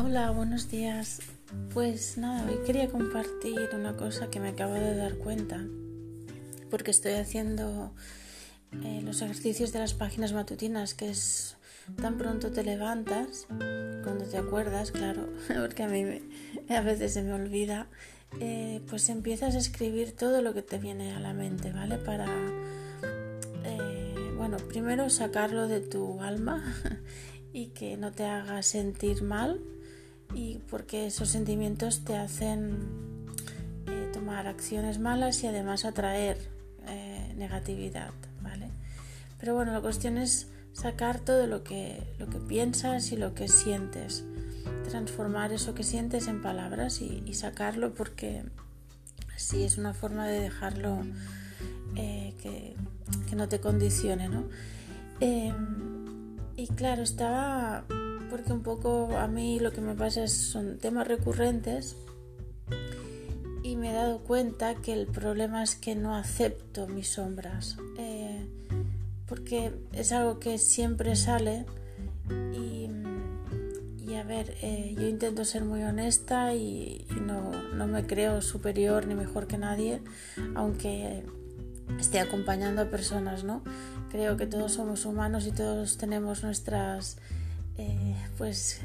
Hola, buenos días. Pues nada, hoy quería compartir una cosa que me acabo de dar cuenta, porque estoy haciendo eh, los ejercicios de las páginas matutinas, que es tan pronto te levantas, cuando te acuerdas, claro, porque a mí a veces se me olvida, eh, pues empiezas a escribir todo lo que te viene a la mente, ¿vale? Para, eh, bueno, primero sacarlo de tu alma y que no te haga sentir mal y porque esos sentimientos te hacen eh, tomar acciones malas y además atraer eh, negatividad, ¿vale? Pero bueno, la cuestión es sacar todo lo que, lo que piensas y lo que sientes, transformar eso que sientes en palabras y, sacarlo porque así es una forma de dejarlo eh, que, que, no te condicione, ¿no? y claro, estaba porque un poco a mí lo que me pasa es, son temas recurrentes y me he dado cuenta que el problema es que no acepto mis sombras, eh, porque es algo que siempre sale y, a ver, eh, yo intento ser muy honesta y, no, no me creo superior ni mejor que nadie, aunque esté acompañando a personas, ¿no? Creo que todos somos humanos y todos tenemos nuestras eh, pues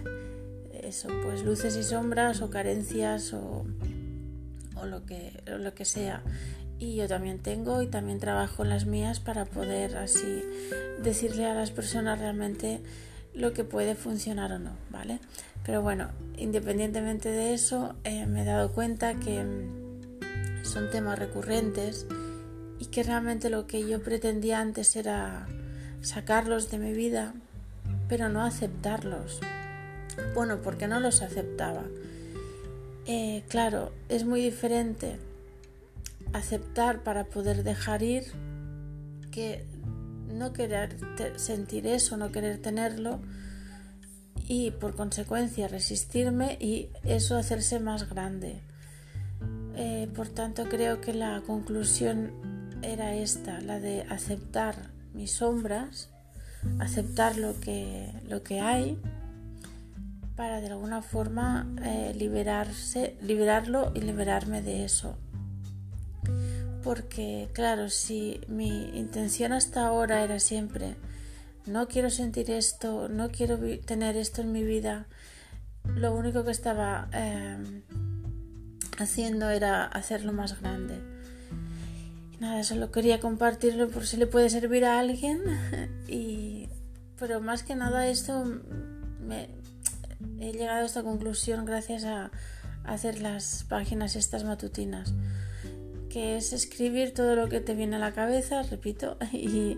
eso, pues luces y sombras o carencias o, lo, que, lo que sea. Y yo también tengo y también trabajo en las mías para poder así decirle a las personas realmente lo que puede funcionar o no, ¿vale? Pero bueno, independientemente de eso, eh, me he dado cuenta que son temas recurrentes y que realmente lo que yo pretendía antes era sacarlos de mi vida pero no aceptarlos. Bueno, porque no los aceptaba. Eh, claro, es muy diferente aceptar para poder dejar ir que no querer sentir eso, no querer tenerlo y por consecuencia resistirme y eso hacerse más grande. Eh, por tanto, creo que la conclusión era esta, la de aceptar mis sombras aceptar lo que, lo que hay para de alguna forma eh, liberarse, liberarlo y liberarme de eso. Porque claro, si mi intención hasta ahora era siempre no quiero sentir esto, no quiero tener esto en mi vida, lo único que estaba em, haciendo era hacerlo más grande. nada, solo quería compartirlo por si le puede servir a alguien y pero más que nada esto me, he llegado a esta conclusión gracias a, hacer las páginas estas matutinas que es escribir todo lo que te viene a la cabeza, repito, y,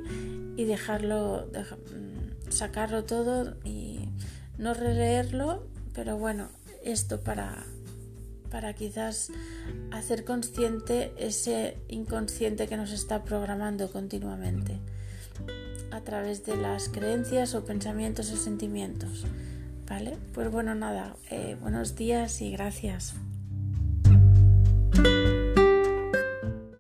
dejarlo, mm, sacarlo todo y no releerlo, pero bueno, esto para, para quizás hacer consciente ese inconsciente que nos está programando continuamente a través de las creencias o pensamientos o sentimientos. ¿Vale? Pues bueno, nada, eh, buenos días y gracias.